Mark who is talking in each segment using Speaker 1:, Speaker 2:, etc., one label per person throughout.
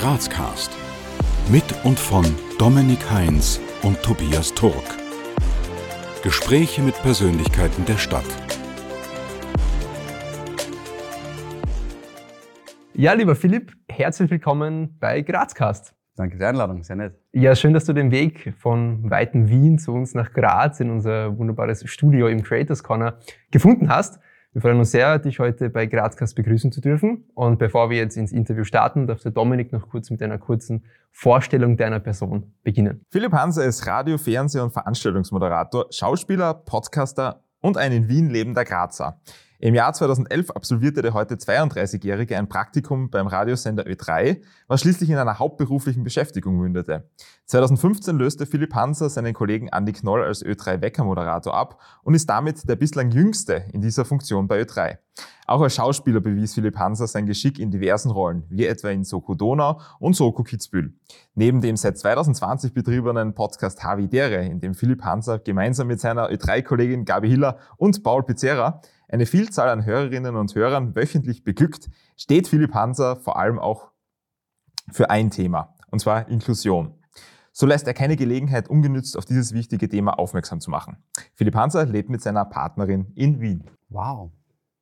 Speaker 1: Grazcast. Mit und von Dominik Heinz und Tobias Turk. Gespräche mit Persönlichkeiten der Stadt.
Speaker 2: Ja, lieber Philipp, herzlich willkommen bei Grazcast.
Speaker 3: Danke für die Einladung, sehr nett.
Speaker 2: Ja, schön, dass du den Weg von weiten Wien zu uns nach Graz in unser wunderbares Studio im Creators Corner gefunden hast. Wir freuen uns sehr, dich heute bei Grazcast begrüßen zu dürfen. Und bevor wir jetzt ins Interview starten, darf der Dominik noch kurz mit einer kurzen Vorstellung deiner Person beginnen.
Speaker 4: Philipp Hanser ist Radio-, Fernseh- und Veranstaltungsmoderator, Schauspieler, Podcaster und ein in Wien lebender Grazer. Im Jahr 2011 absolvierte der heute 32-Jährige ein Praktikum beim Radiosender Ö3, was schließlich in einer hauptberuflichen Beschäftigung mündete. 2015 löste Philipp Hanser seinen Kollegen Andy Knoll als Ö3-Wecker-Moderator ab und ist damit der bislang jüngste in dieser Funktion bei Ö3. Auch als Schauspieler bewies Philipp Hanser sein Geschick in diversen Rollen, wie etwa in Soko Donau und Soko Kitzbühel. Neben dem seit 2020 betriebenen Podcast Havidere, in dem Philipp Hanser gemeinsam mit seiner Ö3-Kollegin Gabi Hiller und Paul Pizzerra eine Vielzahl an Hörerinnen und Hörern wöchentlich beglückt, steht Philipp Hanser vor allem auch für ein Thema, und zwar Inklusion. So lässt er keine Gelegenheit ungenützt auf dieses wichtige Thema aufmerksam zu machen. Philipp Hanser lebt mit seiner Partnerin in Wien.
Speaker 3: Wow.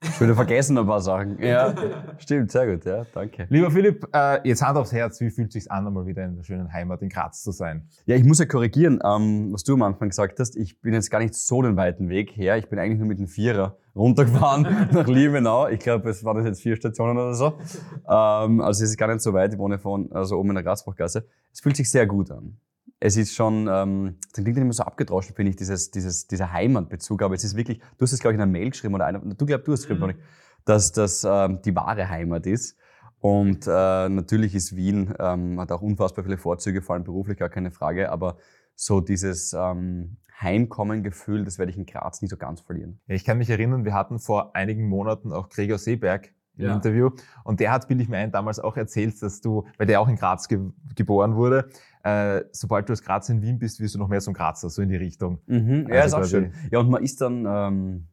Speaker 3: Ich würde vergessen ein paar Sachen. Ja, stimmt, sehr gut, ja, danke.
Speaker 4: Lieber Philipp, äh, jetzt Hand aufs Herz, wie fühlt es sich an, einmal wieder in der schönen Heimat in Graz zu sein?
Speaker 3: Ja, ich muss ja korrigieren, ähm, was du am Anfang gesagt hast. Ich bin jetzt gar nicht so den weiten Weg her. Ich bin eigentlich nur mit dem Vierer runtergefahren nach Liebenau. Ich glaube, es waren das jetzt vier Stationen oder so. Ähm, also es ist gar nicht so weit. Ich wohne von, also oben in der Grazbachgasse. Es fühlt sich sehr gut an es ist schon, ähm, das klingt nicht immer so abgedroschen, finde ich, dieses, dieses, dieser Heimatbezug, aber es ist wirklich, du hast es, glaube ich, in einer Mail geschrieben oder einer, du glaubst, du hast es geschrieben, mhm. dass das ähm, die wahre Heimat ist. Und äh, natürlich ist Wien, ähm, hat auch unfassbar viele Vorzüge, vor allem beruflich, gar keine Frage, aber so dieses ähm, Heimkommen-Gefühl, das werde ich in Graz nie so ganz verlieren.
Speaker 4: Ja, ich kann mich erinnern, wir hatten vor einigen Monaten auch Gregor Seeberg im ja. Interview. Und der hat, bilde ich mir ein, damals auch erzählt, dass du, weil der auch in Graz ge geboren wurde, äh, sobald du aus Graz in Wien bist, wirst du noch mehr so ein Grazer, so in die Richtung.
Speaker 3: Mhm. Ja, also ist auch schön. Ja, und man ist dann, ähm,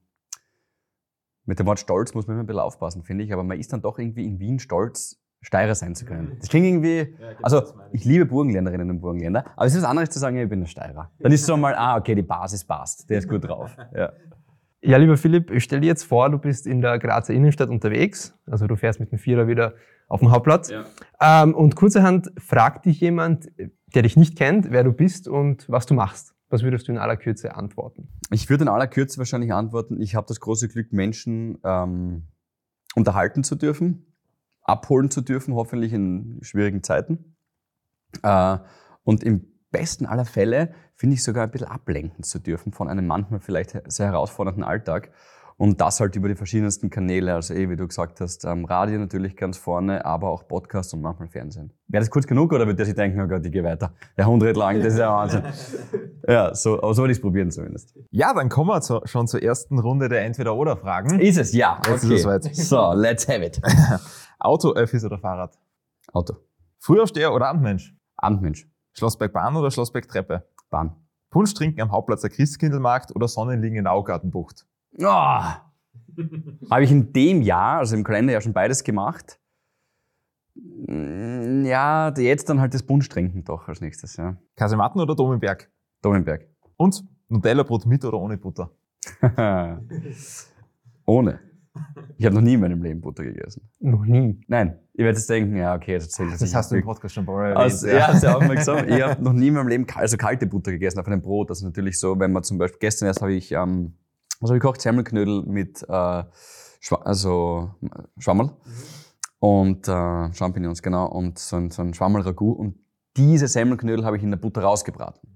Speaker 3: mit dem Wort Stolz muss man immer ein bisschen aufpassen, finde ich, aber man ist dann doch irgendwie in Wien stolz, Steirer sein zu können. Das klingt irgendwie, ja, genau, also ich liebe Burgenländerinnen und Burgenländer, aber es ist was anderes zu sagen, ich bin ein Steirer. Dann ist so mal, ah, okay, die Basis passt, der ist gut drauf. Ja.
Speaker 2: Ja, lieber Philipp, ich stell dir jetzt vor, du bist in der Grazer Innenstadt unterwegs. Also du fährst mit dem Vierer wieder auf dem Hauptplatz. Ja. Ähm, und kurzerhand fragt dich jemand, der dich nicht kennt, wer du bist und was du machst. Was würdest du in aller Kürze antworten?
Speaker 3: Ich würde in aller Kürze wahrscheinlich antworten, ich habe das große Glück, Menschen ähm, unterhalten zu dürfen, abholen zu dürfen, hoffentlich in schwierigen Zeiten. Äh, und im besten aller Fälle finde ich sogar ein bisschen ablenken zu dürfen von einem manchmal vielleicht sehr herausfordernden Alltag. Und das halt über die verschiedensten Kanäle, also eh, wie du gesagt hast, ähm, Radio natürlich ganz vorne, aber auch Podcast und manchmal Fernsehen. Wäre das kurz genug oder würde der sich denken, oh Gott, ich gehe weiter? Der Hund redet lang, das ist ja Wahnsinn. ja, so, aber so würde ich es probieren zumindest.
Speaker 4: Ja, dann kommen wir zu, schon zur ersten Runde der Entweder-Oder-Fragen.
Speaker 3: Ist es, ja.
Speaker 4: Jetzt okay. ist es soweit.
Speaker 3: So, let's have it.
Speaker 4: Auto, Öffis oder Fahrrad?
Speaker 3: Auto.
Speaker 4: Frühaufsteher oder Abendmensch?
Speaker 3: Abendmensch.
Speaker 4: Schlossberg Bahn oder Schlossberg Treppe?
Speaker 3: Bahn.
Speaker 4: Punsch trinken am Hauptplatz der Christkindlmarkt oder Sonnenliegen in Augartenbucht?
Speaker 3: Oh. Habe ich in dem Jahr, also im Kalender ja schon beides gemacht. Mm, ja, jetzt dann halt das Punsch trinken doch als nächstes, ja.
Speaker 4: Kasematten oder Domenberg?
Speaker 3: Domenberg.
Speaker 4: Und Nutella-Brot mit oder ohne Butter?
Speaker 3: ohne. Ich habe noch nie in meinem Leben Butter gegessen.
Speaker 2: Noch nie?
Speaker 3: Nein. Ich werde jetzt denken, ja, okay, jetzt erzähl
Speaker 4: das. Das hast du im Podcast schon
Speaker 3: mal erwähnt. Also, ja, du aufmerksam. ich habe noch nie in meinem Leben also kalte Butter gegessen auf einem Brot. Das ist natürlich so, wenn man zum Beispiel, gestern erst habe ich, ähm, was habe ich gekocht? Semmelknödel mit, äh, Schwa also Schwammerl mhm. und äh, Champignons, genau, und so ein, so ein Schwammerl-Ragout. Und diese Semmelknödel habe ich in der Butter rausgebraten.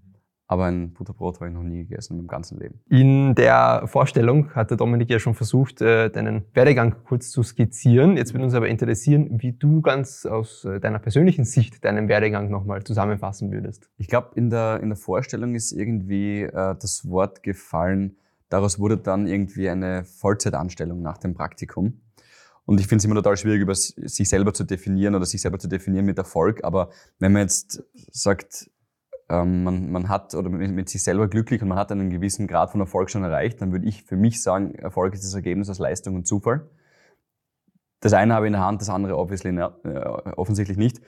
Speaker 3: Aber ein Butterbrot habe ich noch nie gegessen im ganzen Leben.
Speaker 2: In der Vorstellung hat der Dominik ja schon versucht, äh, deinen Werdegang kurz zu skizzieren. Jetzt würde uns aber interessieren, wie du ganz aus äh, deiner persönlichen Sicht deinen Werdegang nochmal zusammenfassen würdest.
Speaker 3: Ich glaube, in der, in der Vorstellung ist irgendwie äh, das Wort gefallen, daraus wurde dann irgendwie eine Vollzeitanstellung nach dem Praktikum. Und ich finde es immer total schwierig, über sich selber zu definieren oder sich selber zu definieren mit Erfolg. Aber wenn man jetzt sagt, ähm, man, man hat oder mit, mit, sich selber glücklich und man hat einen gewissen Grad von Erfolg schon erreicht, dann würde ich für mich sagen, Erfolg ist das Ergebnis aus Leistung und Zufall. Das eine habe ich in der Hand, das andere obviously, äh, offensichtlich nicht.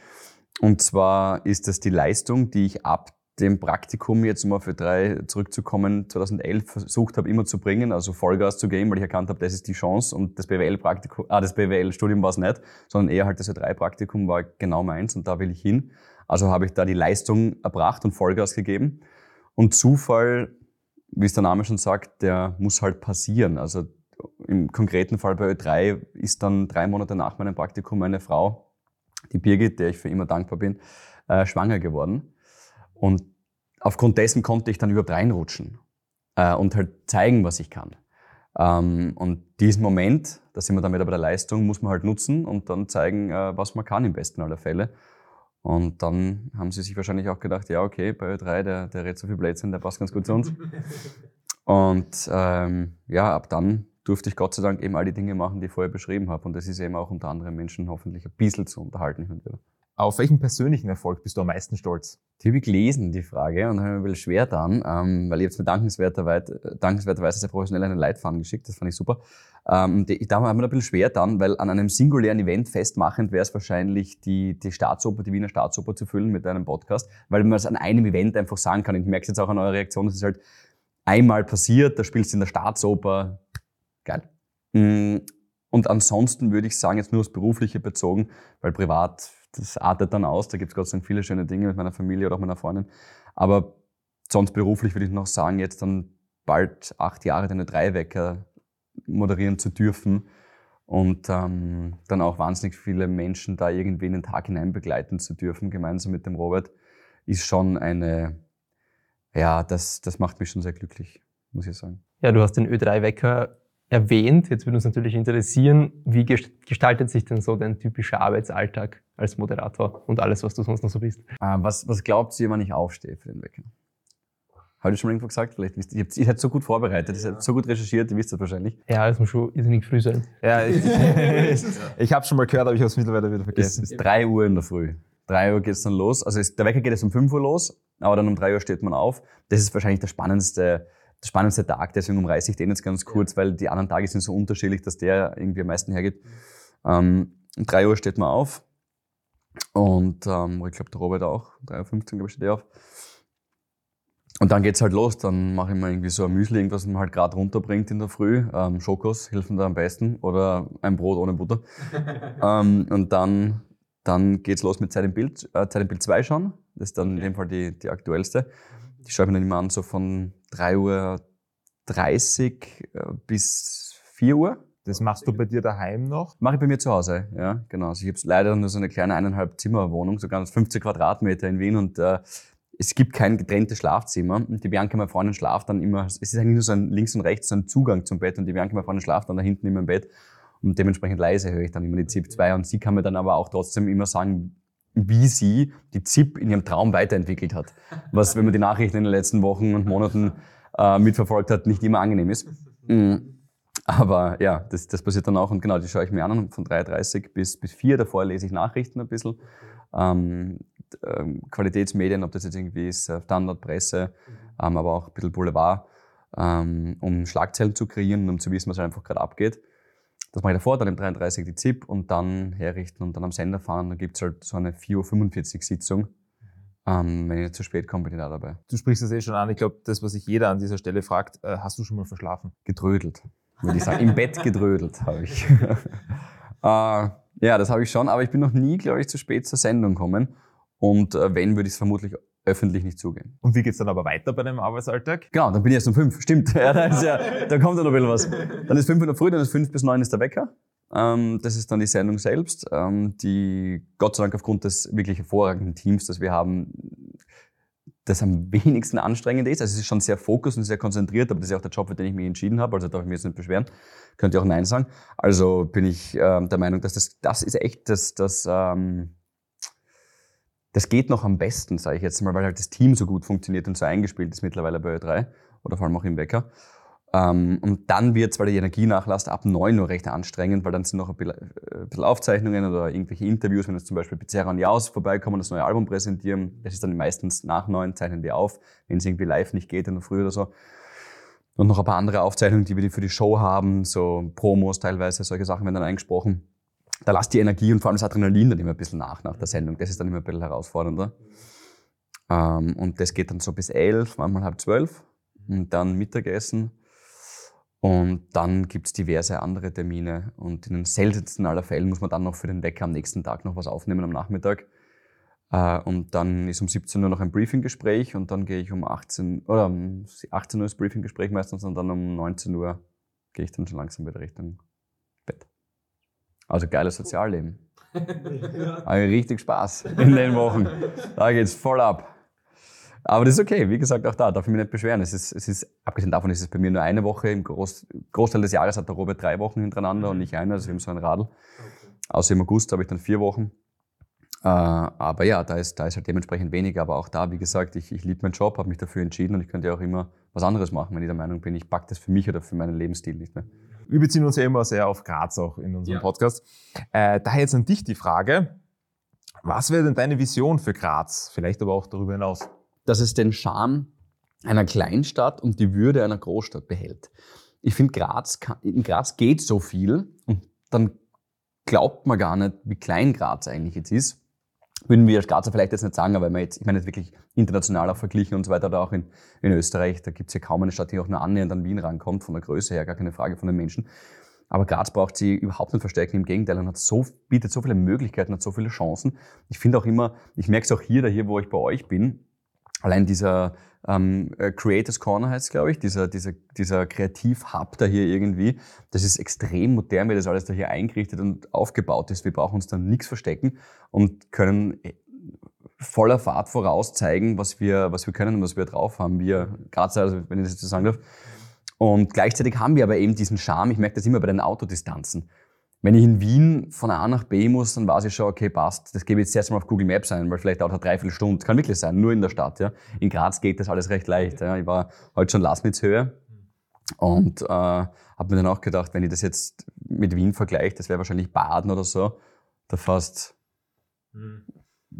Speaker 3: Und zwar ist das die Leistung, die ich ab dem Praktikum jetzt mal für drei zurückzukommen, 2011 versucht habe immer zu bringen, also Vollgas zu geben, weil ich erkannt habe, das ist die Chance und das BWL-Praktikum, ah, das BWL-Studium war es nicht, sondern eher halt das Ö3-Praktikum war genau meins und da will ich hin. Also habe ich da die Leistung erbracht und Vollgas gegeben. Und Zufall, wie es der Name schon sagt, der muss halt passieren. Also im konkreten Fall bei Ö3 ist dann drei Monate nach meinem Praktikum meine Frau, die Birgit, der ich für immer dankbar bin, äh, schwanger geworden. Und aufgrund dessen konnte ich dann überhaupt reinrutschen äh, und halt zeigen, was ich kann. Ähm, und diesen Moment, da sind wir dann wieder bei der Leistung, muss man halt nutzen und dann zeigen, äh, was man kann im besten aller Fälle. Und dann haben sie sich wahrscheinlich auch gedacht, ja, okay, bei Ö3, der, der redet so viel Blödsinn, der passt ganz gut zu uns. Und ähm, ja, ab dann durfte ich Gott sei Dank eben all die Dinge machen, die ich vorher beschrieben habe. Und das ist eben auch unter anderem Menschen hoffentlich ein bisschen zu unterhalten.
Speaker 4: Auf welchen persönlichen Erfolg bist du am meisten stolz?
Speaker 3: Die habe ich gelesen, die Frage, und habe mir ein bisschen schwer dann, ähm, weil ich jetzt mir dankenswerterweise, dankenswerterweise sehr professionell einen Leitfaden geschickt, das fand ich super. Ähm, die, da habe mir ein bisschen schwer dann, weil an einem singulären Event festmachend wäre es wahrscheinlich, die, die Staatsoper, die Wiener Staatsoper zu füllen mit einem Podcast, weil man es an einem Event einfach sagen kann. Ich merke es jetzt auch an eurer Reaktion, es ist halt einmal passiert, da spielst du in der Staatsoper, geil. Mm, und ansonsten würde ich sagen, jetzt nur aufs Berufliche bezogen, weil privat, das artet dann aus, da gibt es Gott sei Dank viele schöne Dinge mit meiner Familie oder auch meiner Freundin. Aber sonst beruflich würde ich noch sagen, jetzt dann bald acht Jahre deine Dreiwecker moderieren zu dürfen und ähm, dann auch wahnsinnig viele Menschen da irgendwie in den Tag hinein begleiten zu dürfen, gemeinsam mit dem Robert, ist schon eine, ja, das, das macht mich schon sehr glücklich, muss ich sagen.
Speaker 2: Ja, du hast den Ö3-Wecker erwähnt. Jetzt würde uns natürlich interessieren, wie gestaltet sich denn so dein typischer Arbeitsalltag als Moderator und alles, was du sonst noch so bist?
Speaker 3: Äh, was, was glaubt ihr, wann ich aufstehe für den Wecker? Habe ich schon mal irgendwo gesagt? Vielleicht wisst ihr. Ihr seid so gut vorbereitet, ihr seid so gut recherchiert, ihr wisst das wahrscheinlich.
Speaker 2: Ja, es muss schon irrsinnig früh sein.
Speaker 4: Ja, ich, ich habe schon mal gehört, aber ich habe es mittlerweile wieder vergessen.
Speaker 3: Es ist 3 Uhr in der Früh. 3 Uhr geht es dann los. Also es, der Wecker geht es um 5 Uhr los, aber dann um 3 Uhr steht man auf. Das ist wahrscheinlich der spannendste, spannendste Tag, deswegen umreiße ich den jetzt ganz kurz, weil die anderen Tage sind so unterschiedlich, dass der irgendwie am meisten hergeht. Ähm, um 3 Uhr steht man auf und ähm, ich glaube der Robert auch, 3.15 Uhr glaube ich steht er auf. Und dann geht's halt los. Dann mache ich mir irgendwie so ein Müsli, irgendwas, was man halt gerade runterbringt in der Früh. Ähm, Schokos helfen da am besten. Oder ein Brot ohne Butter. ähm, und dann, dann geht's los mit Zeit im Bild, äh, Zeit im Bild 2 schauen. Das ist dann in dem Fall die, die aktuellste. Die schaue ich mir dann immer an, so von 3.30 Uhr äh, bis 4 Uhr.
Speaker 4: Das machst du bei dir daheim noch?
Speaker 3: Mache ich bei mir zu Hause, ja, genau. Also ich habe leider nur so eine kleine eineinhalb Zimmerwohnung, so ganz 50 Quadratmeter in Wien und äh, es gibt kein getrenntes Schlafzimmer. Und die Bianca, meine Freundin, schlaft dann immer, es ist eigentlich nur so ein links und rechts so ein Zugang zum Bett und die Bianca, meine Freundin, schlaft dann da hinten immer im Bett und dementsprechend leise höre ich dann immer die ZIP 2 und sie kann mir dann aber auch trotzdem immer sagen, wie sie die ZIP in ihrem Traum weiterentwickelt hat. Was, wenn man die Nachrichten in den letzten Wochen und Monaten äh, mitverfolgt hat, nicht immer angenehm ist. Mhm. Aber ja, das, das passiert dann auch und genau, die schaue ich mir an von 3.30 bis, bis 4. Davor lese ich Nachrichten ein bisschen. Ähm, ähm, Qualitätsmedien, ob das jetzt irgendwie ist, äh, Standardpresse, ähm, aber auch ein bisschen Boulevard, ähm, um Schlagzeilen zu kreieren, um zu wissen, was einfach gerade abgeht. Das mache ich davor, dann im 33 die ZIP und dann herrichten und dann am Sender fahren. Dann gibt's halt so eine 4.45 Uhr Sitzung. Ähm, wenn ich zu spät komme, bin ich da dabei.
Speaker 4: Du sprichst das eh schon an. Ich glaube, das, was sich jeder an dieser Stelle fragt, äh, hast du schon mal verschlafen?
Speaker 3: Gedrödelt, würde ich sagen. Im Bett gedrödelt habe ich. äh, ja, das habe ich schon, aber ich bin noch nie, glaube ich, zu spät zur Sendung gekommen. Und äh, wenn, würde ich es vermutlich öffentlich nicht zugeben.
Speaker 4: Und wie geht's dann aber weiter bei deinem Arbeitsalltag?
Speaker 3: Genau, dann bin ich erst um fünf. Stimmt. Ja, da, ist ja, da kommt ja noch ein bisschen was. Dann ist fünf in der Früh, dann ist fünf bis neun ist der Wecker. Ähm, das ist dann die Sendung selbst, ähm, die Gott sei Dank aufgrund des wirklich hervorragenden Teams, das wir haben, das am wenigsten anstrengend ist. Also es ist schon sehr fokus und sehr konzentriert, aber das ist ja auch der Job, für den ich mich entschieden habe, also darf ich mich jetzt nicht beschweren. Könnt ihr auch Nein sagen. Also bin ich ähm, der Meinung, dass das, das ist echt das, das ähm, das geht noch am besten, sage ich jetzt mal, weil halt das Team so gut funktioniert und so eingespielt ist mittlerweile bei Ö3 oder vor allem auch im Wecker. Ähm, und dann wird's, weil die Energie nachlässt, ab neun Uhr recht anstrengend, weil dann sind noch ein bisschen, äh, bisschen Aufzeichnungen oder irgendwelche Interviews, wenn jetzt zum Beispiel Pizzeria und Jaus vorbeikommen, das neue Album präsentieren. Das ist dann meistens nach neun, zeichnen wir auf, wenn es irgendwie live nicht geht in der Früh oder so. Und noch ein paar andere Aufzeichnungen, die wir für die Show haben, so Promos teilweise, solche Sachen werden dann eingesprochen. Da lasst die Energie und vor allem das Adrenalin dann immer ein bisschen nach, nach der Sendung. Das ist dann immer ein bisschen herausfordernder. Ähm, und das geht dann so bis elf, manchmal halb zwölf. Und dann Mittagessen. Und dann gibt's diverse andere Termine. Und in den seltensten aller Fällen muss man dann noch für den Wecker am nächsten Tag noch was aufnehmen am Nachmittag. Äh, und dann ist um 17 Uhr noch ein Briefinggespräch und dann gehe ich um 18 oder um 18 Uhr das Briefinggespräch meistens und dann um 19 Uhr gehe ich dann schon langsam wieder Richtung. Also geiles Sozialleben. Habe richtig Spaß in den Wochen. Da geht's voll ab. Aber das ist okay. Wie gesagt, auch da darf ich mich nicht beschweren. Es ist, es ist, abgesehen davon ist es bei mir nur eine Woche. Im Groß, Großteil des Jahres hat der Robert drei Wochen hintereinander und nicht eine. Also wir haben so ein Radl. Außer im August habe ich dann vier Wochen. Äh, aber ja, da ist, da ist halt dementsprechend weniger. Aber auch da, wie gesagt, ich, ich liebe meinen Job, habe mich dafür entschieden und ich könnte ja auch immer was anderes machen, wenn ich der Meinung bin, ich packe das für mich oder für meinen Lebensstil nicht mehr.
Speaker 4: Wir beziehen uns ja immer sehr auf Graz auch in unserem ja. Podcast. Äh, daher jetzt an dich die Frage, was wäre denn deine Vision für Graz? Vielleicht aber auch darüber hinaus
Speaker 3: dass es den Charme einer Kleinstadt und die Würde einer Großstadt behält. Ich finde, Graz, in Graz geht so viel und dann glaubt man gar nicht, wie klein Graz eigentlich jetzt ist. Würden wir als Grazer vielleicht jetzt nicht sagen, aber jetzt, ich meine jetzt wirklich international auch verglichen und so weiter, oder auch in, in Österreich, da gibt es ja kaum eine Stadt, die auch nur annähernd an Wien rankommt, von der Größe her, gar keine Frage von den Menschen. Aber Graz braucht sie überhaupt nicht verstärken, im Gegenteil, und hat so, bietet so viele Möglichkeiten, hat so viele Chancen. Ich finde auch immer, ich merke es auch hier, da hier, wo ich bei euch bin, allein dieser ähm, äh, Creators Corner heißt glaube ich, dieser, dieser, dieser Kreativ-Hub da hier irgendwie, das ist extrem modern, wie das alles da hier eingerichtet und aufgebaut ist. Wir brauchen uns da nichts verstecken und können äh, voller Fahrt voraus zeigen, was wir, was wir können und was wir drauf haben. Wir, gerade also, wenn ich das jetzt so sagen darf. Und gleichzeitig haben wir aber eben diesen Charme, ich merke das immer bei den Autodistanzen. Wenn ich in Wien von A nach B muss, dann weiß ich schon, okay, passt. Das gebe ich jetzt erstmal auf Google Maps ein, weil vielleicht dauert es dreiviertel Stunde. Kann wirklich sein, nur in der Stadt. Ja. In Graz geht das alles recht leicht. Ja. Ich war heute schon Lasnitzhöhe und äh, habe mir dann auch gedacht, wenn ich das jetzt mit Wien vergleiche, das wäre wahrscheinlich Baden oder so, da fast mhm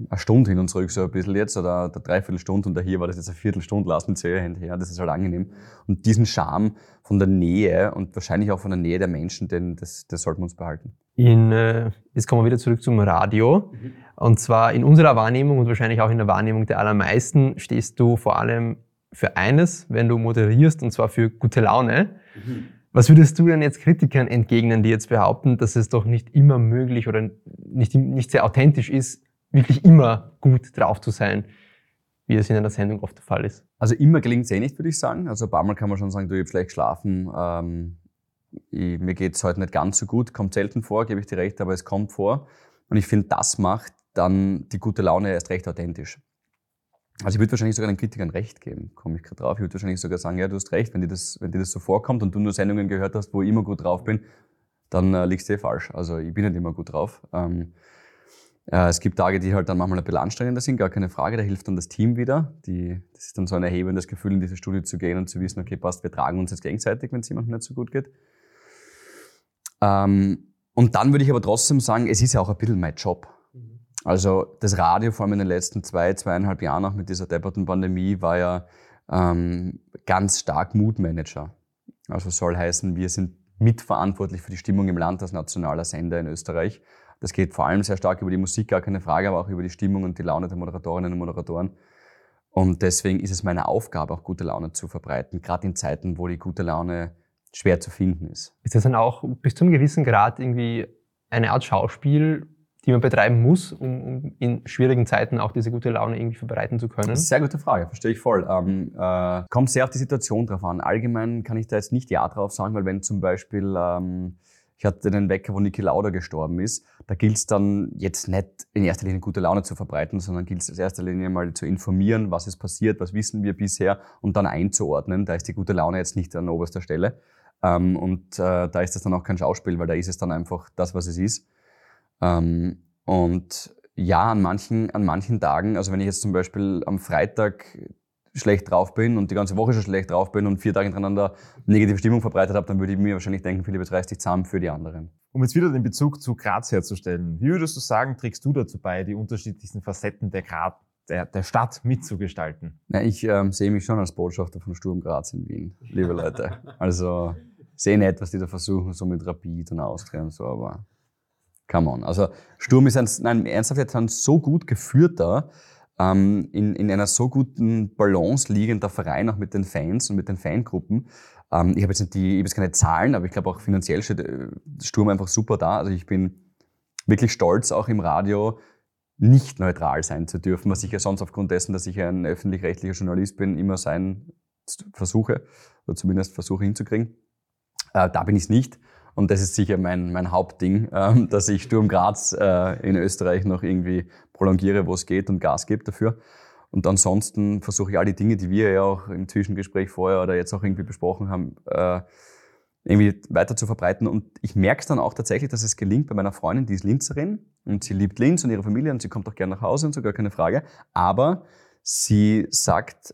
Speaker 3: eine Stunde hin und zurück, so ein bisschen jetzt, oder eine Dreiviertelstunde und hier war das jetzt eine Viertelstunde, lass mit Zöhe hinterher, das ist halt angenehm. Und diesen Charme von der Nähe und wahrscheinlich auch von der Nähe der Menschen, den, das, das sollten wir uns behalten.
Speaker 2: In, äh, jetzt kommen wir wieder zurück zum Radio. Mhm. Und zwar in unserer Wahrnehmung und wahrscheinlich auch in der Wahrnehmung der allermeisten stehst du vor allem für eines, wenn du moderierst, und zwar für gute Laune. Mhm. Was würdest du denn jetzt Kritikern entgegnen, die jetzt behaupten, dass es doch nicht immer möglich oder nicht, nicht sehr authentisch ist, wirklich immer gut drauf zu sein, wie es in einer Sendung oft der Fall ist.
Speaker 3: Also immer gelingt es eh nicht, würde ich sagen. Also ein paar Mal kann man schon sagen, du, ich habe schlecht geschlafen, ähm, mir geht's heute nicht ganz so gut, kommt selten vor, gebe ich dir recht, aber es kommt vor. Und ich finde, das macht dann die gute Laune erst recht authentisch. Also ich würde wahrscheinlich sogar den Kritikern recht geben, komme ich gerade drauf. Ich würde wahrscheinlich sogar sagen, ja, du hast recht, wenn dir, das, wenn dir das so vorkommt und du nur Sendungen gehört hast, wo ich immer gut drauf bin, dann äh, liegst du eh falsch. Also ich bin nicht immer gut drauf. Ähm, äh, es gibt Tage, die halt dann manchmal ein bisschen anstrengender sind, gar keine Frage. Da hilft dann das Team wieder. Die, das ist dann so ein erhebendes Gefühl, in diese Studie zu gehen und zu wissen, okay, passt, wir tragen uns jetzt gegenseitig, wenn es jemandem nicht so gut geht. Ähm, und dann würde ich aber trotzdem sagen, es ist ja auch ein bisschen mein Job. Also das Radio, vor allem in den letzten zwei, zweieinhalb Jahren auch mit dieser depperten Pandemie, war ja ähm, ganz stark Moodmanager. Also soll heißen, wir sind mitverantwortlich für die Stimmung im Land als nationaler Sender in Österreich. Das geht vor allem sehr stark über die Musik, gar keine Frage, aber auch über die Stimmung und die Laune der Moderatorinnen und Moderatoren. Und deswegen ist es meine Aufgabe, auch gute Laune zu verbreiten, gerade in Zeiten, wo die gute Laune schwer zu finden ist.
Speaker 2: Ist das dann auch bis zu einem gewissen Grad irgendwie eine Art Schauspiel, die man betreiben muss, um, um in schwierigen Zeiten auch diese gute Laune irgendwie verbreiten zu können? Das
Speaker 3: ist eine sehr gute Frage, verstehe ich voll. Ähm, äh, kommt sehr auf die Situation drauf an. Allgemein kann ich da jetzt nicht Ja drauf sagen, weil wenn zum Beispiel ähm, ich hatte den Wecker, wo Niki Lauda gestorben ist. Da gilt es dann jetzt nicht in erster Linie gute Laune zu verbreiten, sondern gilt es in erster Linie mal zu informieren, was ist passiert, was wissen wir bisher und dann einzuordnen. Da ist die gute Laune jetzt nicht an oberster Stelle. Ähm, und äh, da ist das dann auch kein Schauspiel, weil da ist es dann einfach das, was es ist. Ähm, und ja, an manchen, an manchen Tagen, also wenn ich jetzt zum Beispiel am Freitag schlecht drauf bin und die ganze Woche schon schlecht drauf bin und vier Tage hintereinander negative Stimmung verbreitet habe, dann würde ich mir wahrscheinlich denken, Philipp, jetzt reiß dich zusammen für die anderen.
Speaker 4: Um jetzt wieder den Bezug zu Graz herzustellen, wie würdest du sagen, trägst du dazu bei, die unterschiedlichsten Facetten der, Graz, der, der Stadt mitzugestalten?
Speaker 3: Na, ich ähm, sehe mich schon als Botschafter von Sturm Graz in Wien, liebe Leute. Also sehe nicht, was die da versuchen, so mit Rapid und Austria und so, aber come on. Also Sturm ist ein, nein, ernsthaft jetzt ein so gut geführter, ähm, in, in einer so guten Balance liegender Verein, auch mit den Fans und mit den Fangruppen. Ähm, ich habe jetzt, hab jetzt keine Zahlen, aber ich glaube auch finanziell steht äh, Sturm einfach super da. Also ich bin wirklich stolz, auch im Radio nicht neutral sein zu dürfen, was ich ja sonst aufgrund dessen, dass ich ein öffentlich-rechtlicher Journalist bin, immer sein versuche, oder zumindest versuche hinzukriegen. Äh, da bin ich es nicht. Und das ist sicher mein, mein Hauptding, äh, dass ich Sturm Graz äh, in Österreich noch irgendwie prolongiere, wo es geht und Gas gebe dafür. Und ansonsten versuche ich all die Dinge, die wir ja auch im Zwischengespräch vorher oder jetzt auch irgendwie besprochen haben, äh, irgendwie weiter zu verbreiten. Und ich merke es dann auch tatsächlich, dass es gelingt bei meiner Freundin, die ist Linzerin und sie liebt Linz und ihre Familie und sie kommt auch gerne nach Hause und so, gar keine Frage. Aber sie sagt,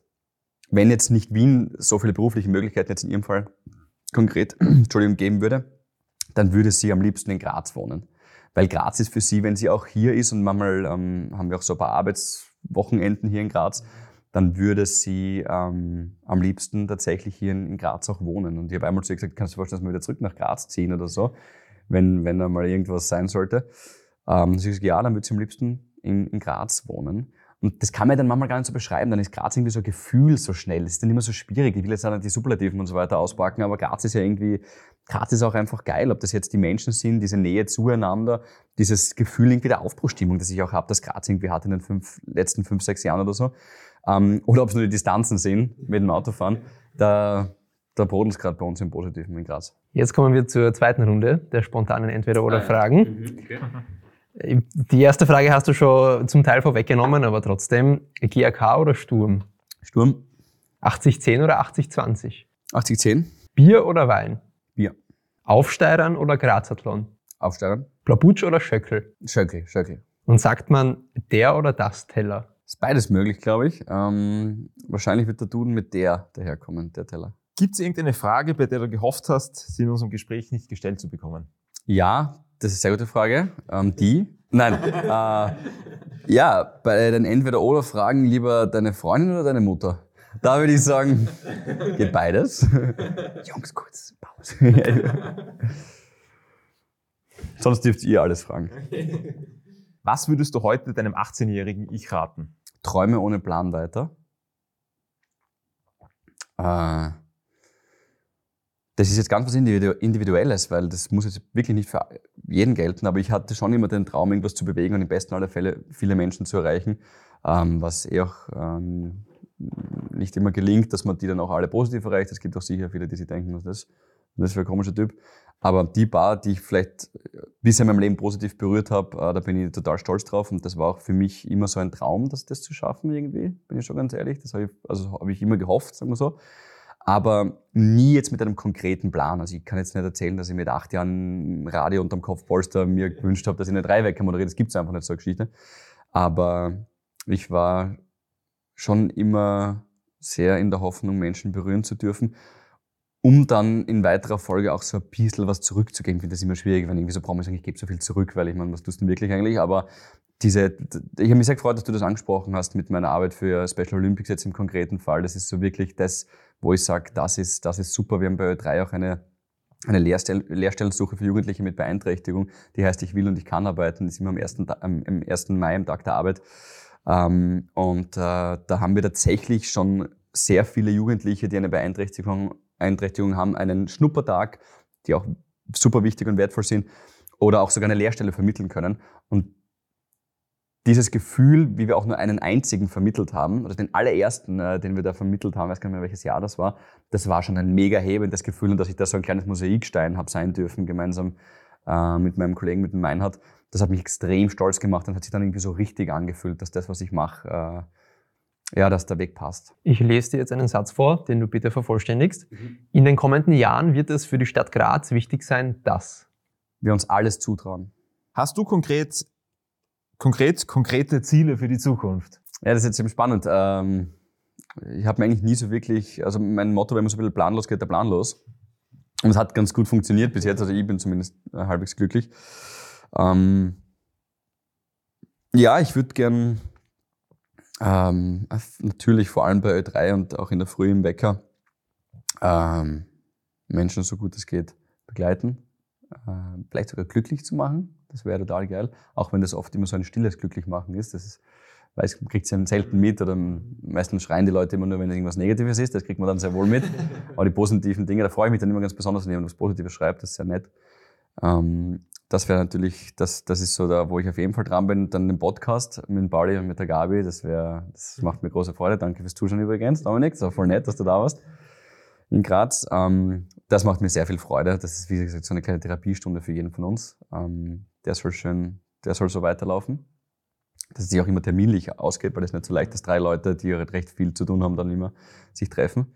Speaker 3: wenn jetzt nicht Wien so viele berufliche Möglichkeiten jetzt in ihrem Fall konkret, Entschuldigung, geben würde, dann würde sie am liebsten in Graz wohnen. Weil Graz ist für sie, wenn sie auch hier ist und manchmal ähm, haben wir auch so ein paar Arbeitswochenenden hier in Graz, dann würde sie ähm, am liebsten tatsächlich hier in, in, Graz auch wohnen. Und ich habe einmal zu ihr gesagt, kannst du dir vorstellen, dass wir wieder zurück nach Graz ziehen oder so, wenn, wenn da mal irgendwas sein sollte. Ähm, sie sagt, ja, dann würde sie am liebsten in, in Graz wohnen. Und das kann man dann manchmal gar nicht so beschreiben. Dann ist Graz irgendwie so ein Gefühl so schnell. Es ist dann immer so schwierig. Ich will jetzt auch nicht die Superlativen und so weiter auspacken, aber Graz ist ja irgendwie, Graz ist auch einfach geil. Ob das jetzt die Menschen sind, diese Nähe zueinander, dieses Gefühl irgendwie der Aufbruchstimmung, das ich auch habe, dass Graz irgendwie hat in den fünf, letzten fünf, sechs Jahren oder so. Ähm, oder ob es nur die Distanzen sind mit dem Autofahren. Da, da brodeln es gerade bei uns im Positiven in Graz.
Speaker 2: Jetzt kommen wir zur zweiten Runde der spontanen Entweder-Oder-Fragen. Mhm, okay. Die erste Frage hast du schon zum Teil vorweggenommen, aber trotzdem, GAK oder Sturm?
Speaker 3: Sturm.
Speaker 2: 80-10 oder 80-20?
Speaker 3: 80-10.
Speaker 2: Bier oder Wein?
Speaker 3: Bier.
Speaker 2: Aufsteirern oder Grazathlon?
Speaker 3: Aufsteirern.
Speaker 2: Blabutsch oder Schöckel?
Speaker 3: Schöckel, Schöckel.
Speaker 2: Und sagt man der oder das Teller?
Speaker 3: Ist beides möglich, glaube ich. Ähm, wahrscheinlich wird der Duden mit der daherkommen, der Teller.
Speaker 4: Gibt es irgendeine Frage, bei der du gehofft hast, sie in unserem Gespräch nicht gestellt zu bekommen?
Speaker 3: Ja, das ist eine sehr gute Frage. Ähm, die? Nein. äh, ja, bei den Entweder-Oder-Fragen lieber deine Freundin oder deine Mutter? Da würde ich sagen, geht beides. Jungs, kurz Pause. Sonst dürft ihr alles fragen.
Speaker 4: Was würdest du heute deinem 18-jährigen Ich raten?
Speaker 3: Träume ohne Plan weiter. Äh, das ist jetzt ganz was Individuelles, weil das muss jetzt wirklich nicht für jeden gelten, aber ich hatte schon immer den Traum, irgendwas zu bewegen und im besten aller Fälle viele Menschen zu erreichen, ähm, was eh auch ähm, nicht immer gelingt, dass man die dann auch alle positiv erreicht. Es gibt auch sicher viele, die sich denken, was das, ist für ein komischer Typ. Aber die paar, die ich vielleicht bisher in meinem Leben positiv berührt habe, äh, da bin ich total stolz drauf und das war auch für mich immer so ein Traum, das, das zu schaffen irgendwie, bin ich schon ganz ehrlich. Das habe ich, also habe ich immer gehofft, sagen wir so aber nie jetzt mit einem konkreten Plan. Also ich kann jetzt nicht erzählen, dass ich mit acht Jahren Radio unterm Kopfpolster mir gewünscht habe, dass ich eine Dreiwecker moderiere. Das gibt es einfach nicht so eine Geschichte. Aber ich war schon immer sehr in der Hoffnung, Menschen berühren zu dürfen, um dann in weiterer Folge auch so ein bisschen was zurückzugeben. Ich finde das immer schwierig, wenn irgendwie so Promis sagen, ich gebe so viel zurück, weil ich meine, was tust du denn wirklich eigentlich? Aber diese, ich habe mich sehr gefreut, dass du das angesprochen hast mit meiner Arbeit für Special Olympics jetzt im konkreten Fall. Das ist so wirklich das, wo ich sage, das ist, das ist super. Wir haben bei Ö3 auch eine, eine Lehrstell Lehrstellensuche für Jugendliche mit Beeinträchtigung, die heißt Ich will und ich kann arbeiten. Das ist immer am 1. am, am 1. Mai, am Tag der Arbeit. Ähm, und äh, da haben wir tatsächlich schon sehr viele Jugendliche, die eine Beeinträchtigung, Beeinträchtigung haben, einen Schnuppertag, die auch super wichtig und wertvoll sind, oder auch sogar eine Lehrstelle vermitteln können. Und dieses Gefühl, wie wir auch nur einen einzigen vermittelt haben, oder den allerersten, äh, den wir da vermittelt haben, weiß gar nicht mehr welches Jahr das war, das war schon ein mega hebendes Gefühl und dass ich da so ein kleines Mosaikstein habe sein dürfen, gemeinsam äh, mit meinem Kollegen, mit dem Meinhard, das hat mich extrem stolz gemacht und hat sich dann irgendwie so richtig angefühlt, dass das, was ich mache, äh, ja, dass der Weg passt.
Speaker 2: Ich lese dir jetzt einen Satz vor, den du bitte vervollständigst. Mhm. In den kommenden Jahren wird es für die Stadt Graz wichtig sein, dass
Speaker 3: wir uns alles zutrauen.
Speaker 4: Hast du konkret konkret, konkrete Ziele für die Zukunft?
Speaker 3: Ja, das ist jetzt eben spannend. Ähm, ich habe mir eigentlich nie so wirklich, also mein Motto, wenn man so ein bisschen planlos geht, der Plan los. Und es hat ganz gut funktioniert bis jetzt, also ich bin zumindest äh, halbwegs glücklich. Ähm, ja, ich würde gern ähm, natürlich vor allem bei Ö3 und auch in der Früh im Wecker ähm, Menschen so gut es geht begleiten, äh, vielleicht sogar glücklich zu machen Das wäre total geil. Auch wenn das oft immer so ein stilles Glücklichmachen ist. Das ist, weiß, man kriegt es ja selten mit oder meistens schreien die Leute immer nur, wenn irgendwas Negatives ist. Das kriegt man dann sehr wohl mit. Aber die positiven Dinge, da freue ich mich dann immer ganz besonders, wenn jemand was Positives schreibt. Das ist sehr nett. Ähm, das wäre natürlich, das, das ist so da, wo ich auf jeden Fall dran bin. Dann den Podcast mit dem Pauli und mit der Gabi, das wäre, das macht mir große Freude. Danke fürs Zuschauen übrigens, Dominik. Das war voll nett, dass du da warst in Graz. Ähm, das macht mir sehr viel Freude. Das ist, wie gesagt, so eine kleine Therapiestunde für jeden von uns. Ähm, der soll schön, der soll so weiterlaufen. Dass es sich auch immer terminlich ausgeht, weil es nicht so leicht ist, drei Leute, die halt recht viel zu tun haben, dann immer sich treffen.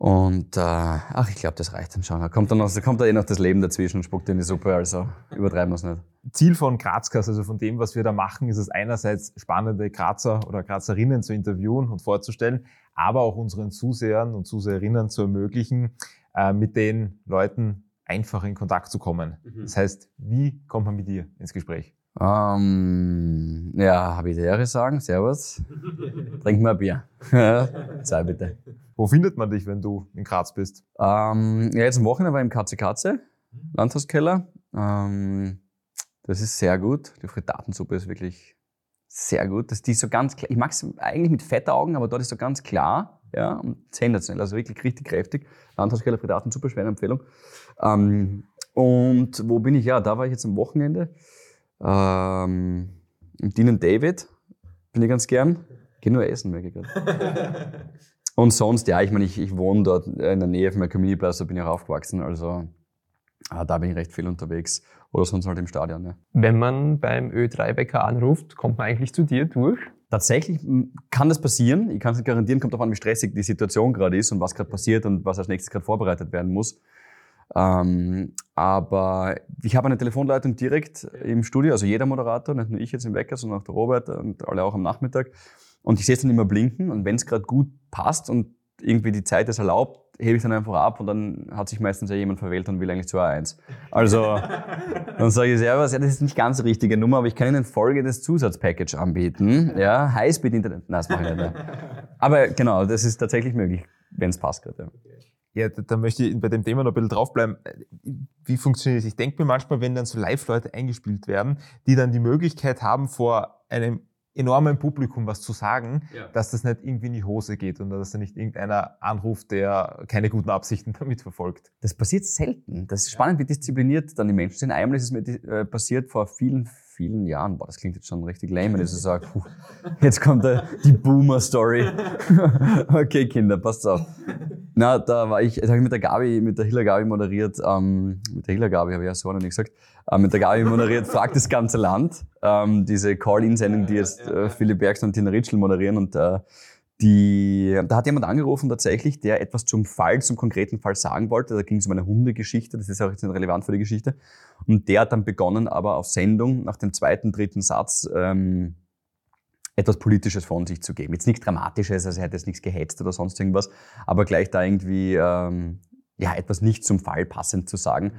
Speaker 3: Und äh, ach, ich glaube, das reicht dann schon. Da kommt dann noch, da kommt da eh noch das Leben dazwischen und spuckt in die Suppe, also übertreiben wir es nicht.
Speaker 4: Ziel von Grazcast, also von dem, was wir da machen, ist es einerseits spannende Grazer oder Grazerinnen zu interviewen und vorzustellen, aber auch unseren Zusehern und Zuseherinnen zu ermöglichen, äh, mit den Leuten einfach in Kontakt zu kommen. Mhm. Das heißt, wie kommt man mit dir ins Gespräch?
Speaker 3: Ähm, ja, habe ich die Ehre sagen. Servus. Trink mal ein Bier. Sei bitte.
Speaker 4: Wo findet man dich, wenn du in Graz bist?
Speaker 3: Ähm, ja, jetzt am Wochenende war ich im Katze Katze, Landhauskeller. Ähm, das ist sehr gut. Die Frittatensuppe ist wirklich sehr gut. Das, die ist so ganz klar. Ich mag es eigentlich mit Fettaugen, aber dort ist so ganz klar. Ja, und sensationell. Also wirklich richtig kräftig. Landhauskeller Frittatensuppe, schwere Empfehlung. Ähm, und wo bin ich? Ja, da war ich jetzt am Wochenende. Ähm, Dean David bin ich ganz gern. Geh nur essen, merke ich gerade. Und sonst, ja, ich meine, ich, ich wohne dort in der Nähe von meinem Community da bin ich auch aufgewachsen. Also ah, da bin ich recht viel unterwegs. Oder sonst halt im Stadion. Ja.
Speaker 2: Wenn man beim Ö3-Bäcker anruft, kommt man eigentlich zu dir durch?
Speaker 3: Tatsächlich kann das passieren. Ich kann es nicht garantieren, kommt darauf an, wie stressig die Situation gerade ist und was gerade passiert und was als nächstes gerade vorbereitet werden muss. Ähm, aber ich habe eine Telefonleitung direkt im Studio, also jeder Moderator, nicht nur ich jetzt im Wecker, sondern auch der Robert und alle auch am Nachmittag. Und ich sehe es dann immer blinken und wenn es gerade gut passt und irgendwie die Zeit es erlaubt, hebe ich dann einfach ab und dann hat sich meistens ja jemand verwählt und will eigentlich 2-1. Also, dann sage ich Servus, ja, das ist nicht ganz die richtige Nummer, aber ich kann Ihnen folgendes Zusatzpackage anbieten. Ja, Highspeed-Internet. Nein, das mache ich nicht. Ja. Aber genau, das ist tatsächlich möglich, wenn es passt gerade. Ja.
Speaker 4: Ja, da, da, möchte ich bei dem Thema noch ein bisschen draufbleiben. Wie funktioniert das? Ich denke mir manchmal, wenn dann so Live-Leute eingespielt werden, die dann die Möglichkeit haben, vor einem enormen Publikum was zu sagen, ja. dass das nicht irgendwie in die Hose geht und dass da nicht irgendeiner anruft, der keine guten Absichten damit verfolgt.
Speaker 3: Das passiert selten. Das ist spannend, wie diszipliniert dann die Menschen sind. Einmal ist es mir äh, passiert vor vielen, vielen Jahren. Boah, das klingt jetzt schon richtig lame, wenn ich so sage, puh, jetzt kommt der, die Boomer-Story. okay, Kinder, passt auf. Na, da war ich, das habe ich mit der Gabi, mit der Hilla Gabi moderiert, ähm, mit der Hilla Gabi habe ich ja so noch nicht gesagt, äh, mit der Gabi moderiert Fragt das ganze Land, ähm, diese Call-In-Sendung, die jetzt äh, Philipp Bergson und Tina Ritschel moderieren und äh, die, da hat jemand angerufen tatsächlich, der etwas zum Fall, zum konkreten Fall sagen wollte. Da ging es um eine Hundegeschichte, das ist auch jetzt nicht relevant für die Geschichte. Und der hat dann begonnen, aber auf Sendung nach dem zweiten, dritten Satz ähm, etwas Politisches von sich zu geben. Jetzt nichts Dramatisches, also er hat jetzt nichts gehetzt oder sonst irgendwas, aber gleich da irgendwie ähm, ja, etwas nicht zum Fall passend zu sagen.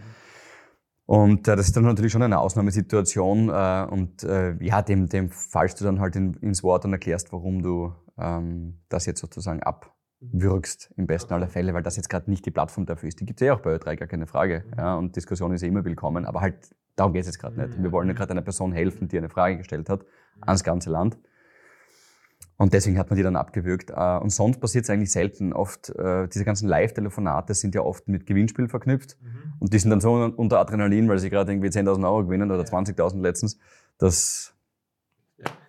Speaker 3: Und äh, das ist dann natürlich schon eine Ausnahmesituation äh, und äh, ja, dem, dem fallst du dann halt in, ins Wort und erklärst, warum du ähm, das jetzt sozusagen abwürgst im besten aller Fälle, weil das jetzt gerade nicht die Plattform dafür ist. Die gibt es ja auch bei Ö3, gar keine Frage. Ja, und Diskussion ist ja immer willkommen, aber halt darum geht es jetzt gerade nicht. Wir wollen ja gerade einer Person helfen, die eine Frage gestellt hat ans ganze Land. Und deswegen hat man die dann abgewürgt. Äh, und sonst passiert es eigentlich selten. Oft, äh, diese ganzen Live-Telefonate sind ja oft mit Gewinnspiel verknüpft. Mhm. Und die sind dann so unter Adrenalin, weil sie gerade irgendwie 10.000 Euro gewinnen oder 20.000 letztens, dass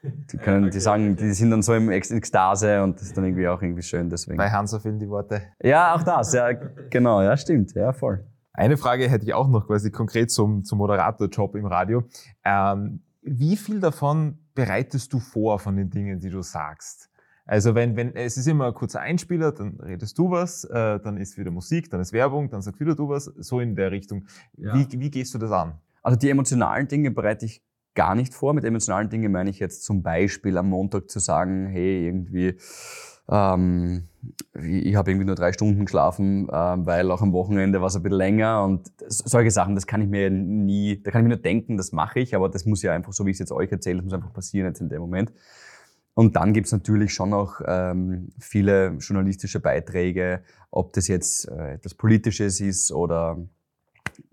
Speaker 3: die, können, die sagen, die sind dann so im Ekstase und das ist dann irgendwie auch irgendwie schön. Deswegen.
Speaker 4: Bei Hansa fehlen die Worte.
Speaker 3: Ja, auch das. Ja, genau. Ja, stimmt. Ja, voll.
Speaker 4: Eine Frage hätte ich auch noch quasi konkret zum, zum Moderatorjob im Radio. Ähm, wie viel davon bereitest du vor von den Dingen, die du sagst? Also wenn, wenn es ist immer ein kurzer Einspieler, dann redest du was, äh, dann ist wieder Musik, dann ist Werbung, dann sagst wieder du was, so in der Richtung. Ja. Wie, wie gehst du das an?
Speaker 3: Also die emotionalen Dinge bereite ich gar nicht vor. Mit emotionalen Dingen meine ich jetzt zum Beispiel am Montag zu sagen, hey, irgendwie, ähm, ich habe irgendwie nur drei Stunden geschlafen, äh, weil auch am Wochenende war es ein bisschen länger und solche Sachen, das kann ich mir nie, da kann ich mir nur denken, das mache ich, aber das muss ja einfach, so wie ich es jetzt euch erzähle, das muss einfach passieren jetzt in dem Moment. Und dann gibt's natürlich schon noch ähm, viele journalistische Beiträge, ob das jetzt äh, etwas Politisches ist oder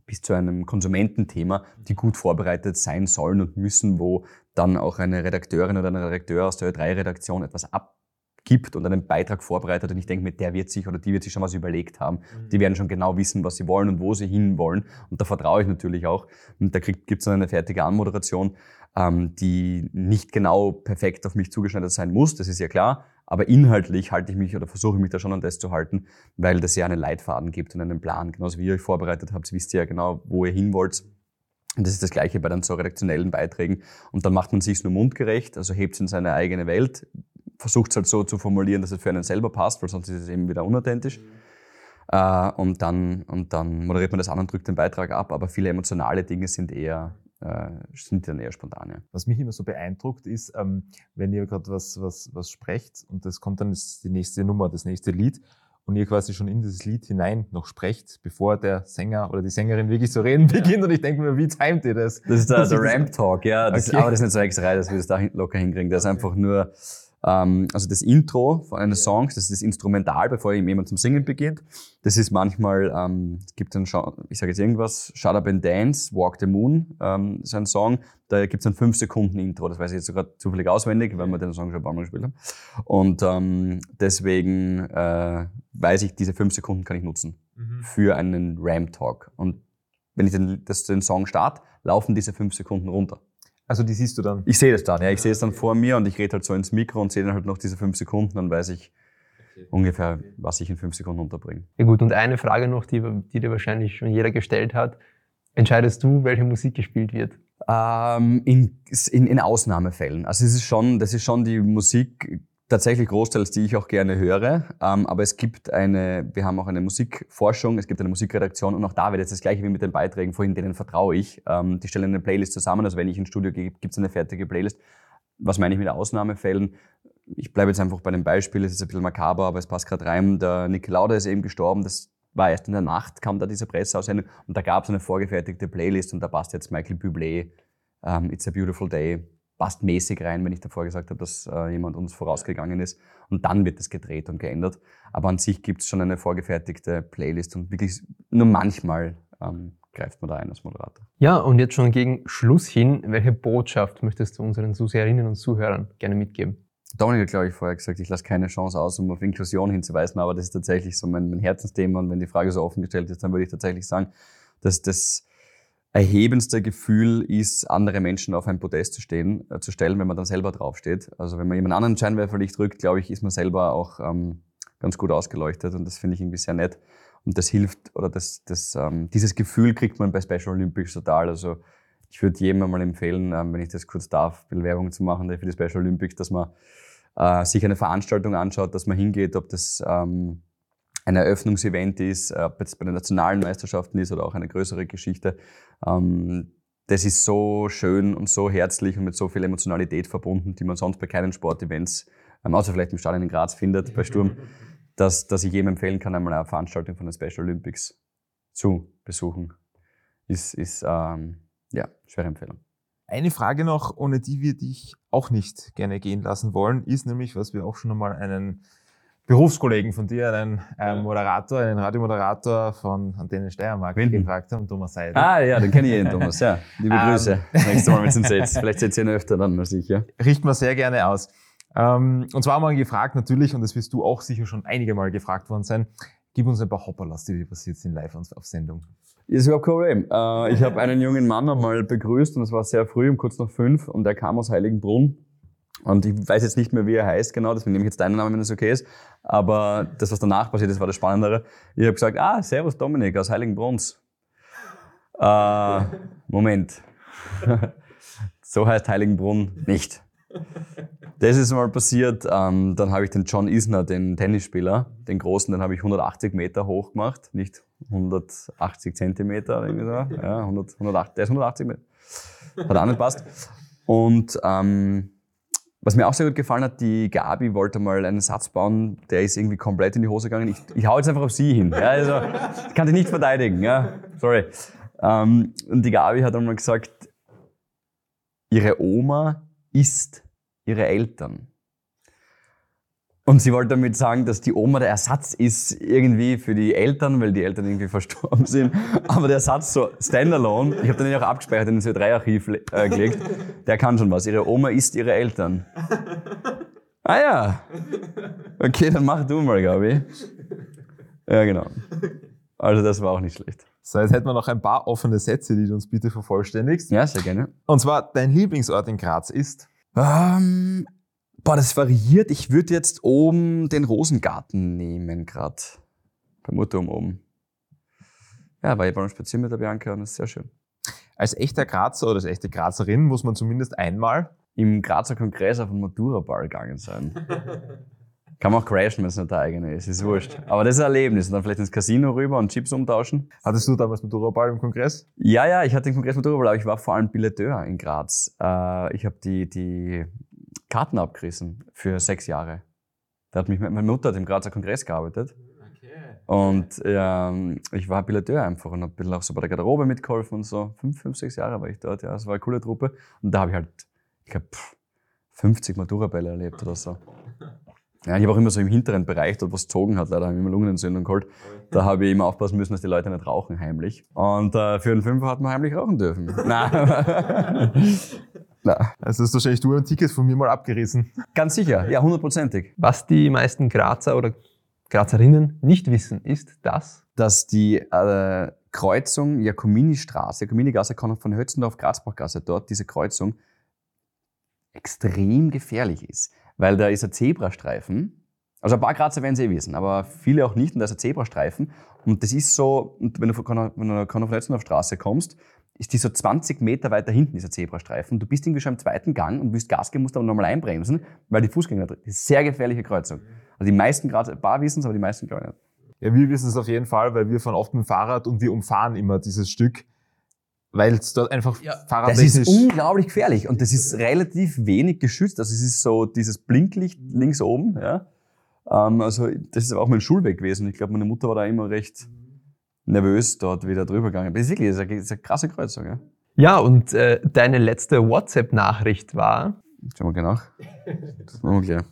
Speaker 3: bis zu einem Konsumententhema, die gut vorbereitet sein sollen und müssen, wo dann auch eine Redakteurin oder ein Redakteur aus der Ö3-Redaktion etwas abgibt und einen Beitrag vorbereitet. Und ich denke, mit der wird sich oder die wird sich schon was überlegt haben. Mhm. Die werden schon genau wissen, was sie wollen und wo sie hinwollen. Und da vertraue ich natürlich auch. Und da gibt es dann eine fertige Anmoderation, ähm, die nicht genau perfekt auf mich zugeschneidert sein muss, das ist ja klar. Aber inhaltlich halte ich mich oder versuche mich da schon an das zu halten, weil das ja einen Leitfaden gibt und einen Plan. Genauso wie ihr euch vorbereitet habt, wisst ihr ja genau, wo ihr hin wollt. Und das ist das Gleiche bei dann so redaktionellen Beiträgen. Und dann macht man sich nur mundgerecht, also hebt es in seine eigene Welt, versucht es halt so zu formulieren, dass es für einen selber passt, weil sonst ist es eben wieder unauthentisch. Mhm. Uh, und, dann, und dann moderiert man das an und drückt den Beitrag ab. Aber viele emotionale Dinge sind eher, äh, sind dann eher spontan. Ja.
Speaker 4: Was mich immer so beeindruckt ist, ähm, wenn ihr gerade was, was, was sprecht und das kommt dann das, die nächste Nummer, das nächste Lied und ihr quasi schon in dieses Lied hinein noch sprecht, bevor der Sänger oder die Sängerin wirklich zu reden beginnt und ich denke mir, wie timet ihr das?
Speaker 3: Das ist der, der Ramp Talk, ja. Das, okay. Aber das ist nicht so extra, dass wir das da locker hinkriegen. Das ist einfach nur also das Intro von einem Song, das ist das Instrumental, bevor jemand zum Singen beginnt. Das ist manchmal, ähm, es gibt einen, ich sage jetzt irgendwas, Shut Up and Dance, Walk the Moon, ähm, ist ein Song, da gibt es ein 5 Sekunden Intro, das weiß ich jetzt sogar zufällig auswendig, weil wir den Song schon ein paar Mal gespielt haben. Und ähm, deswegen äh, weiß ich, diese 5 Sekunden kann ich nutzen mhm. für einen Ram Talk. Und wenn ich den, das, den Song starte, laufen diese 5 Sekunden runter.
Speaker 4: Also die siehst du dann?
Speaker 3: Ich sehe das dann, ja. Ich sehe es dann vor mir und ich rede halt so ins Mikro und sehe dann halt noch diese fünf Sekunden, dann weiß ich okay. ungefähr, was ich in fünf Sekunden unterbringe.
Speaker 2: Ja gut, und eine Frage noch, die, die dir wahrscheinlich schon jeder gestellt hat. Entscheidest du, welche Musik gespielt wird?
Speaker 3: Ähm, in, in, in Ausnahmefällen. Also es ist schon, das ist schon die Musik tatsächlich großteils, die ich auch gerne höre. Ähm, aber es gibt eine, wir haben auch eine Musikforschung, es gibt eine Musikredaktion und auch da wird jetzt das gleiche wie mit den Beiträgen vorhin, denen vertraue ich. Ähm, die stellen eine Playlist zusammen, also wenn ich ins Studio gehe, gibt es eine fertige Playlist. Was meine ich mit Ausnahmefällen? Ich bleibe jetzt einfach bei dem Beispiel, es ist ein bisschen makaber, aber es passt gerade rein. Der Nick Lauda ist eben gestorben, das war erst in der Nacht, kam da diese Presseaussendung und da gab es eine vorgefertigte Playlist und da passt jetzt Michael Bublé, ähm, It's a Beautiful Day, passt mäßig rein, wenn ich davor gesagt habe, dass äh, jemand uns vorausgegangen ist. Und dann wird es gedreht und geändert. Aber an sich gibt es schon eine vorgefertigte Playlist und wirklich nur manchmal ähm, greift man da ein als Moderator.
Speaker 2: Ja, und jetzt schon gegen Schluss hin, welche Botschaft möchtest du unseren Zuseherinnen und Zuhörern gerne mitgeben?
Speaker 3: Dominik hat, glaube ich, vorher gesagt, ich lasse keine Chance aus, um auf Inklusion hinzuweisen, aber das ist tatsächlich so mein, mein Herzensthema. Und wenn die Frage so offen gestellt ist, dann würde ich tatsächlich sagen, dass das erhebendste Gefühl ist, andere Menschen auf ein Podest zu stehen, äh, zu stellen, wenn man dann selber draufsteht. Also wenn man jemand anderen Scheinwerferlicht drückt, glaube ich, ist man selber auch ähm, ganz gut ausgeleuchtet und das finde ich irgendwie sehr nett. Und das hilft, oder das, das, ähm, dieses Gefühl kriegt man bei Special Olympics total. Also ich würde jedem mal empfehlen, ähm, wenn ich das kurz darf, Werbung zu machen für die Special Olympics, dass man äh, sich eine Veranstaltung anschaut, dass man hingeht, ob das ähm, ein Eröffnungsevent ist, ob es bei den nationalen Meisterschaften ist oder auch eine größere Geschichte. Ähm, das ist so schön und so herzlich und mit so viel Emotionalität verbunden, die man sonst bei keinen Sportevents, ähm, außer vielleicht im Stadion in Graz findet, bei Sturm, dass, dass ich jedem empfehlen kann, einmal eine Veranstaltung von den Special Olympics zu besuchen. Ist, ist ähm, ja, schwere Empfehlung.
Speaker 4: Eine Frage noch, ohne die wir dich auch nicht gerne gehen lassen wollen, ist nämlich, was wir auch schon einmal einen Berufskollegen von dir, einen ähm, Moderator, einen Radiomoderator von Antenne Steiermark Winden. gefragt haben, Thomas Seidel.
Speaker 3: Ah ja, den kenne ich jeden, Thomas, ja. Liebe ähm, Grüße. Nächstes Mal, wenn es ihn. Vielleicht setzt ihr ihn öfter dann mal sicher.
Speaker 4: Richten wir sehr gerne aus. Ähm, und zwar haben wir ihn gefragt natürlich, und das wirst du auch sicher schon einige Mal gefragt worden sein, gib uns ein paar Hopperlas, die dir passiert sind live auf Sendung.
Speaker 3: Ist überhaupt kein Problem. Äh, ich habe einen jungen Mann einmal begrüßt und es war sehr früh, um kurz nach fünf, und er kam aus Heiligenbrunn und ich weiß jetzt nicht mehr, wie er heißt genau, deswegen nehme ich jetzt deinen Namen, wenn das okay ist. Aber das, was danach passiert ist, war das Spannendere. Ich habe gesagt, ah, Servus Dominik aus Heiligenbrunns. Äh, Moment. so heißt Heiligenbrunn nicht. Das ist mal passiert. Ähm, dann habe ich den John Isner, den Tennisspieler, den großen, den habe ich 180 Meter hoch gemacht, nicht 180 Zentimeter irgendwie so. Ja, 100, 180, der ist 180 Meter. Hat auch nicht passt. Und ähm, was mir auch sehr gut gefallen hat, die Gabi wollte mal einen Satz bauen, der ist irgendwie komplett in die Hose gegangen. Ich, ich hau jetzt einfach auf sie hin. Ja, also, ich kann dich nicht verteidigen. Ja, sorry. Ähm, und die Gabi hat einmal gesagt, ihre Oma ist ihre Eltern. Und sie wollte damit sagen, dass die Oma der Ersatz ist irgendwie für die Eltern, weil die Eltern irgendwie verstorben sind. Aber der Ersatz so standalone, ich habe den auch abgespeichert in das 3-Archiv äh, gelegt, der kann schon was. Ihre Oma ist ihre Eltern. Ah ja. Okay, dann mach du mal, Gabi. Ja, genau. Also das war auch nicht schlecht.
Speaker 4: So, jetzt hätten wir noch ein paar offene Sätze, die du uns bitte vervollständigst.
Speaker 3: Ja, sehr gerne.
Speaker 4: Und zwar, dein Lieblingsort in Graz ist?
Speaker 3: Ähm, boah, das variiert. Ich würde jetzt oben den Rosengarten nehmen, gerade. Bei Mutter um oben. Ja, war ich beim Spazieren mit der Bianca und das ist sehr schön.
Speaker 4: Als echter Grazer oder als echte Grazerin muss man zumindest einmal
Speaker 3: Im Grazer Kongress auf einen Matura-Ball gegangen sein. Kann man auch crashen, wenn es nicht der eigene ist, ist wurscht. Aber das ist ein Erlebnis. Und dann vielleicht ins Casino rüber und Chips umtauschen.
Speaker 4: Hattest du damals mit Duraball im Kongress?
Speaker 3: Ja, ja, ich hatte den Kongress Matura-Ball, aber ich war vor allem Billeteur in Graz. Äh, ich habe die, die Karten abgerissen für sechs Jahre. Da hat mich meine Mutter hat im Grazer Kongress gearbeitet. Und ähm, ich war Billeteur einfach und habe ein bisschen auch so bei der Garderobe mitgeholfen und so. Fünf, fünf, sechs Jahre war ich dort, ja. Es war eine coole Truppe. Und da habe ich halt, ich glaube, 50 Matura-Bälle erlebt oder so. Ja, ich habe auch immer so im hinteren Bereich, dort was gezogen hat, leider habe ich immer Lungenentzündung geholt. Da habe ich immer aufpassen müssen, dass die Leute nicht rauchen heimlich. Und äh, für einen Fünfer hat man heimlich rauchen dürfen. Nein. Nein.
Speaker 4: Also hast wahrscheinlich du ein Ticket von mir mal abgerissen.
Speaker 3: Ganz sicher, ja, hundertprozentig.
Speaker 2: Was die meisten Grazer oder Grazerinnen nicht wissen, ist, dass
Speaker 3: dass die äh, Kreuzung Jakomini-Straße, Jakomini-Gasse, kann von Hötzendorf, Grazbachgasse, dort diese Kreuzung extrem gefährlich ist. Weil da ist ein Zebrastreifen. Also ein paar Grazer werden sie eh wissen, aber viele auch nicht. Und da ist ein Zebrastreifen. Und das ist so, wenn du von, du von Hötzendorf Straße kommst, ist die so 20 Meter weiter hinten, dieser Zebrastreifen. Du bist irgendwie schon im zweiten Gang und willst Gas geben, musst aber nochmal einbremsen, weil die Fußgänger drin. Eine sehr gefährliche Kreuzung. Also die meisten Grazer, ein paar wissen es, aber die meisten glaube ich nicht.
Speaker 4: Ja, wir wissen es auf jeden Fall, weil wir fahren oft mit dem Fahrrad und wir umfahren immer dieses Stück, weil es dort einfach
Speaker 3: Das ist unglaublich gefährlich und das ist relativ wenig geschützt. Also es ist so dieses Blinklicht links oben. Ja. Ähm, also das ist auch mein Schulweg gewesen. Ich glaube, meine Mutter war da immer recht nervös dort wieder drüber gegangen. Das ist wirklich das ist eine, das ist eine krasse Kreuzung. Ja.
Speaker 2: Ja, und äh, deine letzte WhatsApp-Nachricht war,
Speaker 3: Schauen wir gleich nach. Das machen wir gleich.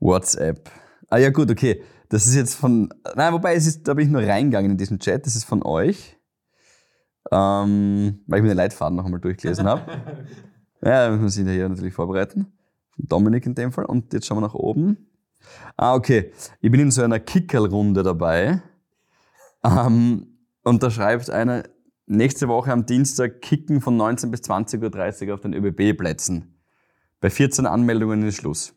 Speaker 3: WhatsApp. Ah ja gut, okay. Das ist jetzt von. Nein, wobei es ist, da bin ich nur reingegangen in diesen Chat. Das ist von euch. Ähm, weil ich mir den Leitfaden noch einmal durchgelesen habe. ja, wir müssen ihn hier natürlich vorbereiten. Von Dominik in dem Fall. Und jetzt schauen wir nach oben. Ah, okay. Ich bin in so einer Kickerlrunde dabei. Ähm, und da schreibt einer, nächste Woche am Dienstag kicken von 19 bis 20.30 Uhr auf den ÖBB-Plätzen. Bei 14 Anmeldungen ist Schluss.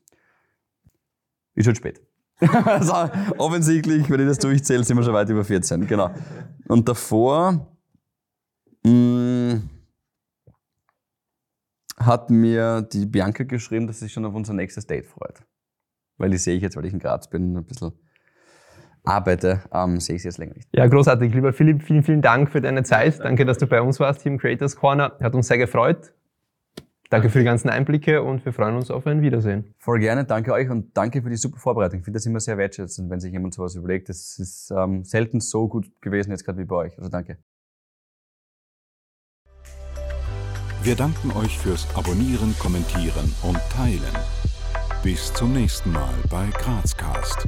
Speaker 3: Ist schon spät. also, offensichtlich, wenn ich das durchzähle, sind wir schon weit über 14. Genau. Und davor mh, hat mir die Bianca geschrieben, dass sie sich schon auf unser nächstes Date freut. Weil die sehe ich jetzt, weil ich in Graz bin und ein bisschen arbeite, ähm, sehe ich sie jetzt länger nicht.
Speaker 2: ja, großartig. Lieber Philipp, vielen, vielen Dank für deine Zeit. Danke, dass du bei uns warst hier im Creators Corner. Hat uns sehr gefreut. Danke für die ganzen Einblicke und wir freuen uns auf ein Wiedersehen.
Speaker 3: Voll gerne, danke euch und danke für die super Vorbereitung. Ich finde das immer sehr wertschätzend, wenn sich jemand sowas überlegt. Das ist ähm, selten so gut gewesen jetzt gerade wie bei euch. Also danke.
Speaker 1: Wir danken euch fürs Abonnieren, Kommentieren und Teilen. Bis zum nächsten Mal bei Grazcast.